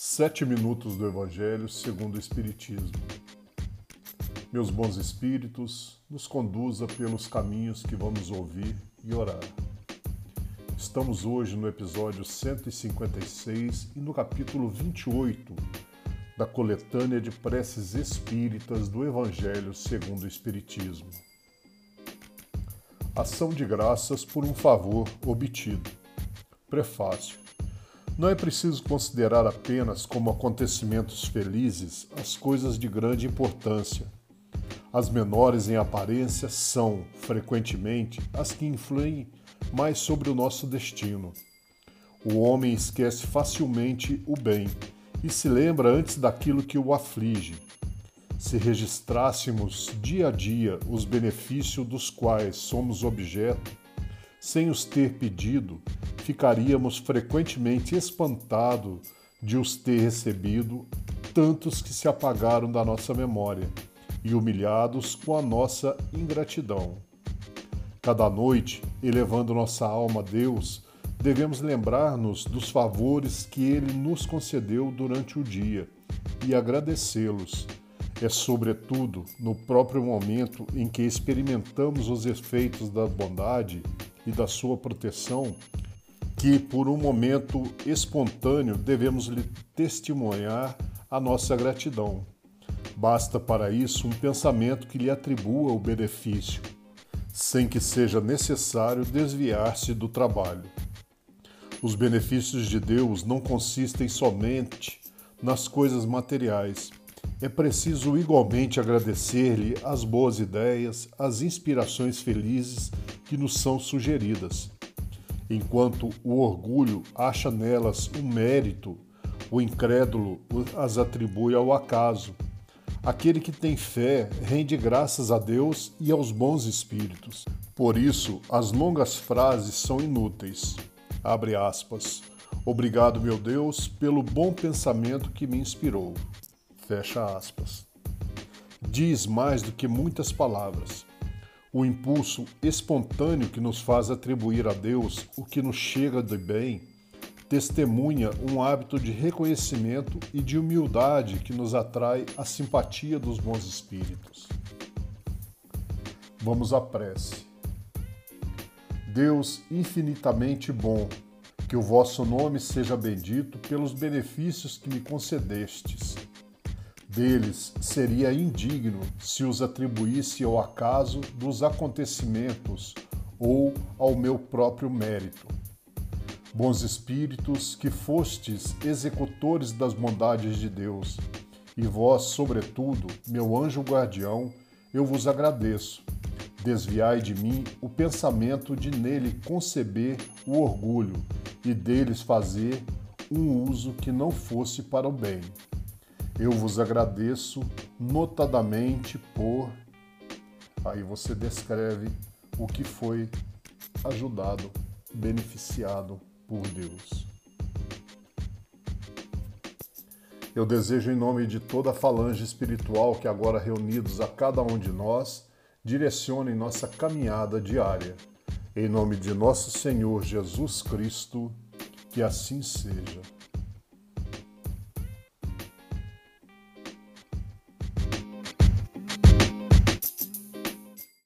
Sete minutos do Evangelho segundo o Espiritismo. Meus bons espíritos, nos conduza pelos caminhos que vamos ouvir e orar. Estamos hoje no episódio 156 e no capítulo 28 da coletânea de preces espíritas do Evangelho segundo o Espiritismo. Ação de graças por um favor obtido. Prefácio. Não é preciso considerar apenas como acontecimentos felizes as coisas de grande importância. As menores em aparência são, frequentemente, as que influem mais sobre o nosso destino. O homem esquece facilmente o bem e se lembra antes daquilo que o aflige. Se registrássemos dia a dia os benefícios dos quais somos objeto, sem os ter pedido, ficaríamos frequentemente espantados de os ter recebido, tantos que se apagaram da nossa memória, e humilhados com a nossa ingratidão. Cada noite, elevando nossa alma a Deus, devemos lembrar-nos dos favores que Ele nos concedeu durante o dia e agradecê-los. É, sobretudo, no próprio momento em que experimentamos os efeitos da bondade e da sua proteção que, por um momento espontâneo, devemos lhe testemunhar a nossa gratidão. Basta para isso um pensamento que lhe atribua o benefício, sem que seja necessário desviar-se do trabalho. Os benefícios de Deus não consistem somente nas coisas materiais. É preciso igualmente agradecer-lhe as boas ideias, as inspirações felizes que nos são sugeridas enquanto o orgulho acha nelas um mérito, o incrédulo as atribui ao acaso. Aquele que tem fé rende graças a Deus e aos bons espíritos. Por isso, as longas frases são inúteis. Abre aspas. Obrigado, meu Deus, pelo bom pensamento que me inspirou. Fecha aspas. Diz mais do que muitas palavras o impulso espontâneo que nos faz atribuir a Deus o que nos chega de bem, testemunha um hábito de reconhecimento e de humildade que nos atrai a simpatia dos bons espíritos. Vamos à prece. Deus infinitamente bom, que o vosso nome seja bendito pelos benefícios que me concedestes deles seria indigno se os atribuísse ao acaso dos acontecimentos ou ao meu próprio mérito. Bons espíritos, que fostes executores das bondades de Deus, e vós, sobretudo, meu anjo guardião, eu vos agradeço. Desviai de mim o pensamento de nele conceber o orgulho e deles fazer um uso que não fosse para o bem. Eu vos agradeço notadamente por. Aí você descreve o que foi ajudado, beneficiado por Deus. Eu desejo, em nome de toda a falange espiritual que agora reunidos a cada um de nós, direcionem nossa caminhada diária. Em nome de nosso Senhor Jesus Cristo, que assim seja.